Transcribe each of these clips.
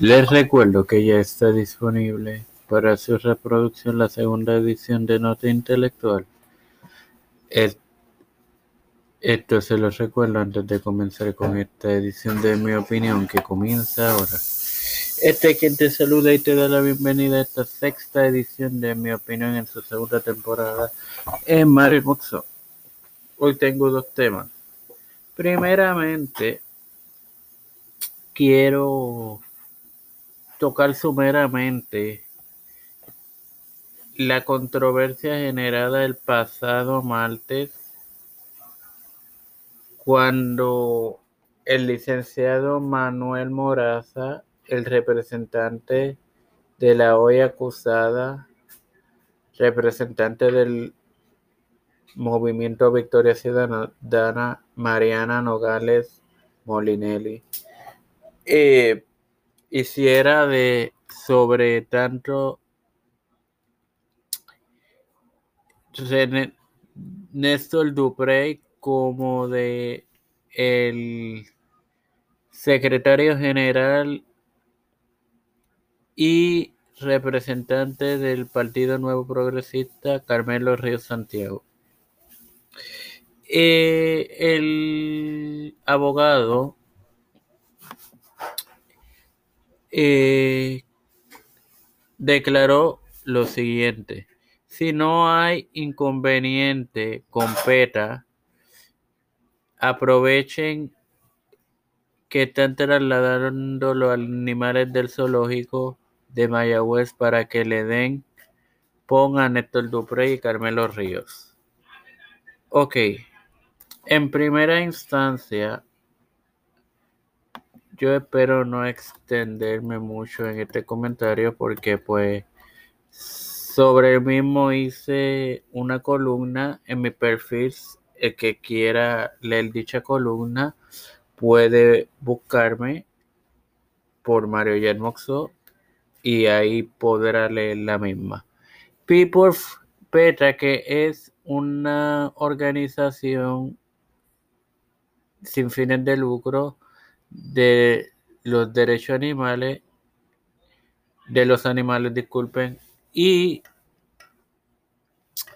Les recuerdo que ya está disponible para su reproducción la segunda edición de Nota Intelectual. Esto se los recuerdo antes de comenzar con esta edición de mi opinión que comienza ahora. Este es quien te saluda y te da la bienvenida a esta sexta edición de mi opinión en su segunda temporada en Mario Muxo. Hoy tengo dos temas. Primeramente, quiero tocar sumeramente la controversia generada el pasado martes cuando el licenciado Manuel Moraza, el representante de la hoy acusada, representante del movimiento Victoria Ciudadana, Mariana Nogales Molinelli, eh, hiciera de sobre tanto Néstor Duprey como de el secretario general y representante del Partido Nuevo Progresista, Carmelo Ríos Santiago. Eh, el abogado eh, declaró lo siguiente. Si no hay inconveniente con PETA, aprovechen que están trasladando los animales del zoológico de Mayagüez para que le den, pongan Néstor Dupré y Carmelo Ríos. Ok, en primera instancia, yo espero no extenderme mucho en este comentario porque pues sobre el mismo hice una columna en mi perfil. El que quiera leer dicha columna puede buscarme por Mario Yermoxo y ahí podrá leer la misma. People Petra, que es una organización sin fines de lucro de los derechos animales, de los animales, disculpen, y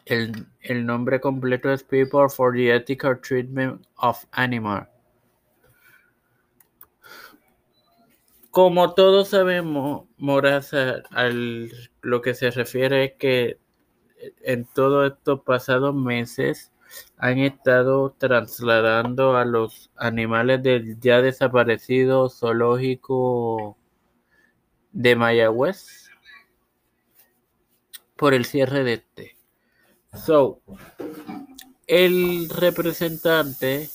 el, el nombre completo es People for the Ethical Treatment of Animals. Como todos sabemos, Moraza, al lo que se refiere es que en todos estos pasados meses han estado trasladando a los animales del ya desaparecido zoológico de Mayagüez por el cierre de este. So, el representante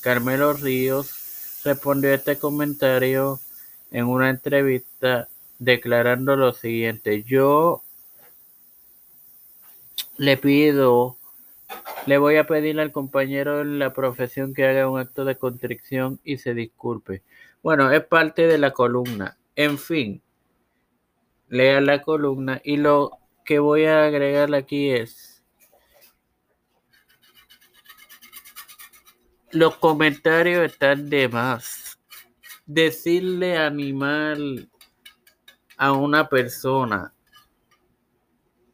Carmelo Ríos respondió a este comentario en una entrevista declarando lo siguiente, yo le pido le voy a pedir al compañero en la profesión que haga un acto de contrición y se disculpe. Bueno, es parte de la columna. En fin, lea la columna y lo que voy a agregar aquí es los comentarios están de más. Decirle animal a una persona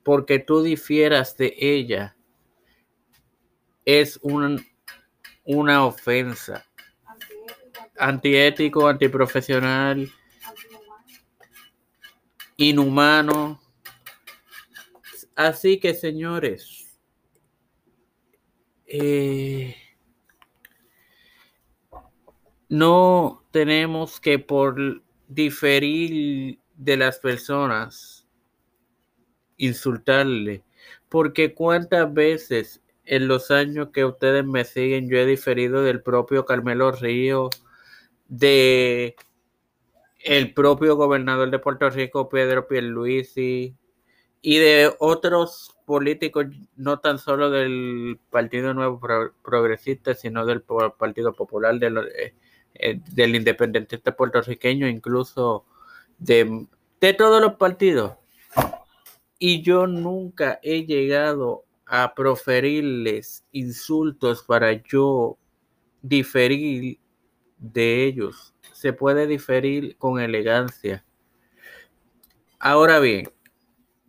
porque tú difieras de ella es una ofensa. Antiético, antiprofesional, inhumano. Así que, señores, eh, no tenemos que por diferir de las personas insultarle, porque cuántas veces en los años que ustedes me siguen, yo he diferido del propio Carmelo Río, de el propio gobernador de Puerto Rico, Pedro Pierluisi, y de otros políticos, no tan solo del Partido Nuevo Progresista, sino del Partido Popular, del, eh, eh, del independentista puertorriqueño, incluso de, de todos los partidos. Y yo nunca he llegado a proferirles insultos para yo diferir de ellos. Se puede diferir con elegancia. Ahora bien,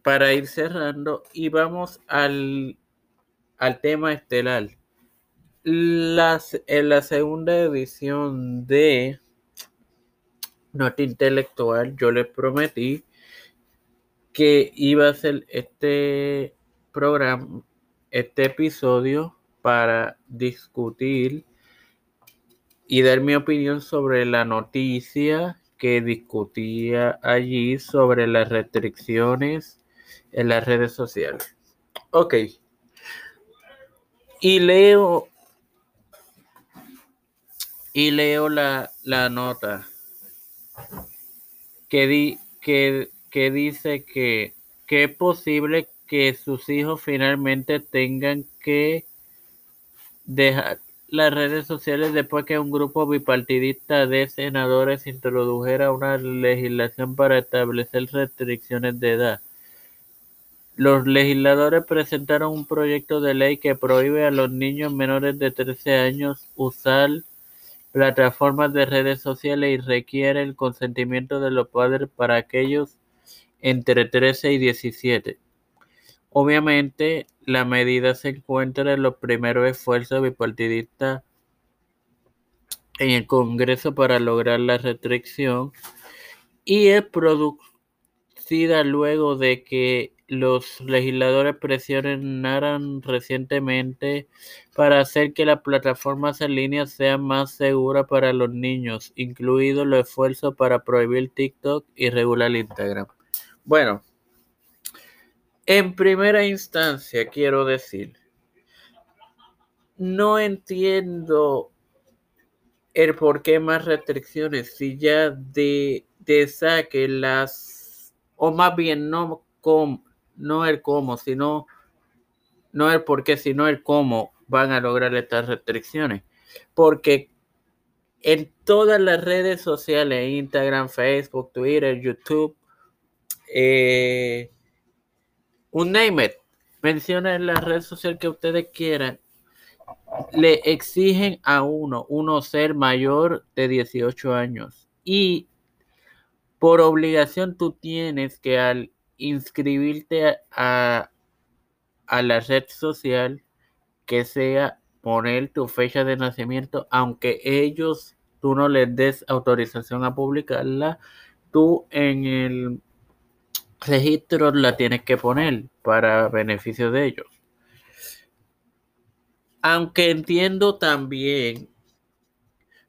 para ir cerrando y vamos al, al tema estelar. Las, en la segunda edición de Nota Intelectual, yo les prometí que iba a ser este programa, este episodio para discutir y dar mi opinión sobre la noticia que discutía allí sobre las restricciones en las redes sociales. Ok. Y leo y leo la, la nota que, di, que, que dice que, que es posible que sus hijos finalmente tengan que dejar las redes sociales después que un grupo bipartidista de senadores introdujera una legislación para establecer restricciones de edad. Los legisladores presentaron un proyecto de ley que prohíbe a los niños menores de 13 años usar plataformas de redes sociales y requiere el consentimiento de los padres para aquellos entre 13 y 17. Obviamente, la medida se encuentra en los primeros esfuerzos bipartidistas en el Congreso para lograr la restricción y es producida luego de que los legisladores presionaran recientemente para hacer que las plataformas en línea sean más seguras para los niños, incluidos los esfuerzos para prohibir TikTok y regular Instagram. Bueno, en primera instancia quiero decir, no entiendo el por qué más restricciones si ya de, de saque las, o más bien no, com, no el cómo, sino, no el por qué, sino el cómo van a lograr estas restricciones. Porque en todas las redes sociales, Instagram, Facebook, Twitter, YouTube, eh, un name it. Mencionen la red social que ustedes quieran. Le exigen a uno, uno ser mayor de 18 años. Y por obligación tú tienes que al inscribirte a, a la red social que sea poner tu fecha de nacimiento, aunque ellos tú no les des autorización a publicarla, tú en el registro la tienes que poner para beneficio de ellos. Aunque entiendo también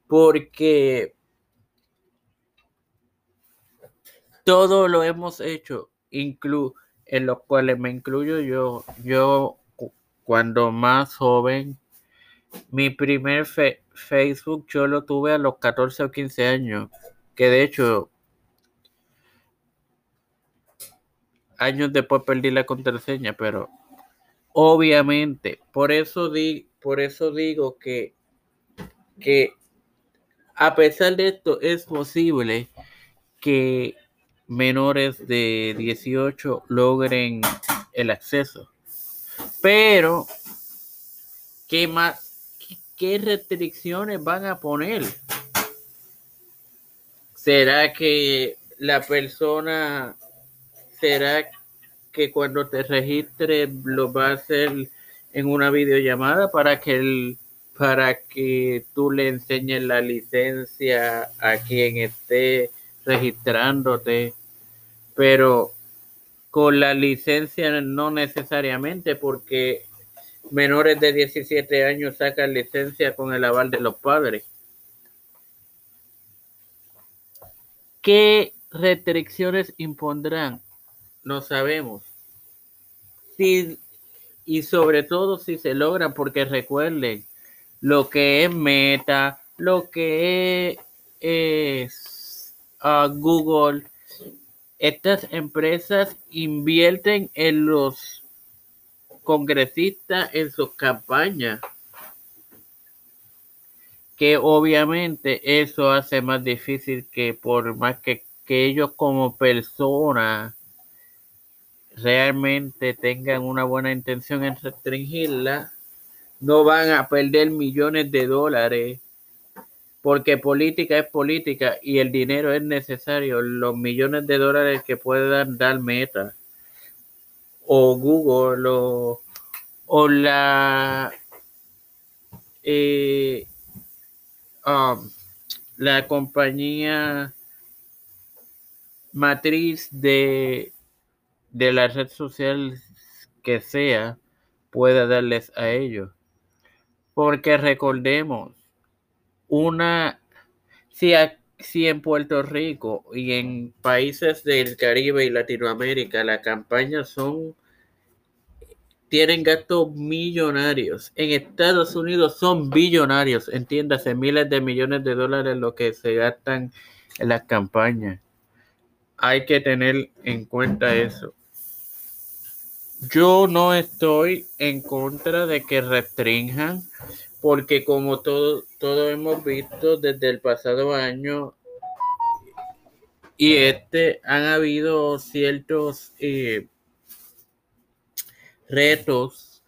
porque todo lo hemos hecho, inclu en los cuales me incluyo yo, yo cuando más joven, mi primer Facebook yo lo tuve a los 14 o 15 años, que de hecho años después perdí la contraseña, pero obviamente, por eso, di, por eso digo que, que a pesar de esto es posible que menores de 18 logren el acceso. Pero, ¿qué más? ¿Qué restricciones van a poner? ¿Será que la persona será que cuando te registre lo va a hacer en una videollamada para que el, para que tú le enseñes la licencia a quien esté registrándote, pero con la licencia no necesariamente porque menores de 17 años sacan licencia con el aval de los padres. ¿Qué restricciones impondrán? No sabemos. Si, y sobre todo si se logran, porque recuerden lo que es Meta, lo que es uh, Google, estas empresas invierten en los congresistas en sus campañas. Que obviamente eso hace más difícil que por más que, que ellos como personas realmente tengan una buena intención en restringirla, no van a perder millones de dólares porque política es política y el dinero es necesario. Los millones de dólares que puedan dar Meta o Google o, la eh, um, la compañía matriz de, de la red social que sea pueda darles a ellos. Porque recordemos, una, si, si en Puerto Rico y en países del Caribe y Latinoamérica las campañas son tienen gastos millonarios. En Estados Unidos son billonarios, entiéndase, miles de millones de dólares lo que se gastan en las campañas. Hay que tener en cuenta eso. Yo no estoy en contra de que restrinjan, porque como todos todo hemos visto desde el pasado año y este, han habido ciertos eh, retos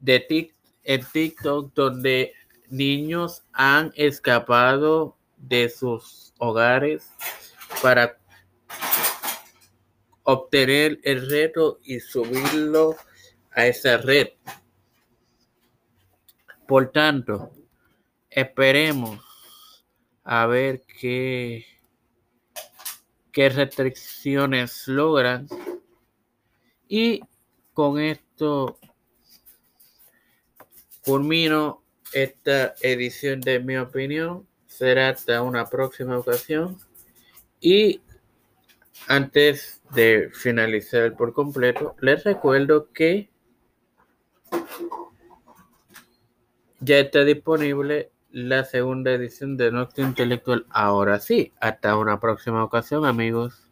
de en TikTok donde niños han escapado de sus hogares para obtener el reto y subirlo a esa red. Por tanto, esperemos a ver qué, qué restricciones logran y con esto culmino esta edición de mi opinión. Será hasta una próxima ocasión. Y antes de finalizar por completo, les recuerdo que ya está disponible la segunda edición de Nocte Intelectual. Ahora sí, hasta una próxima ocasión, amigos.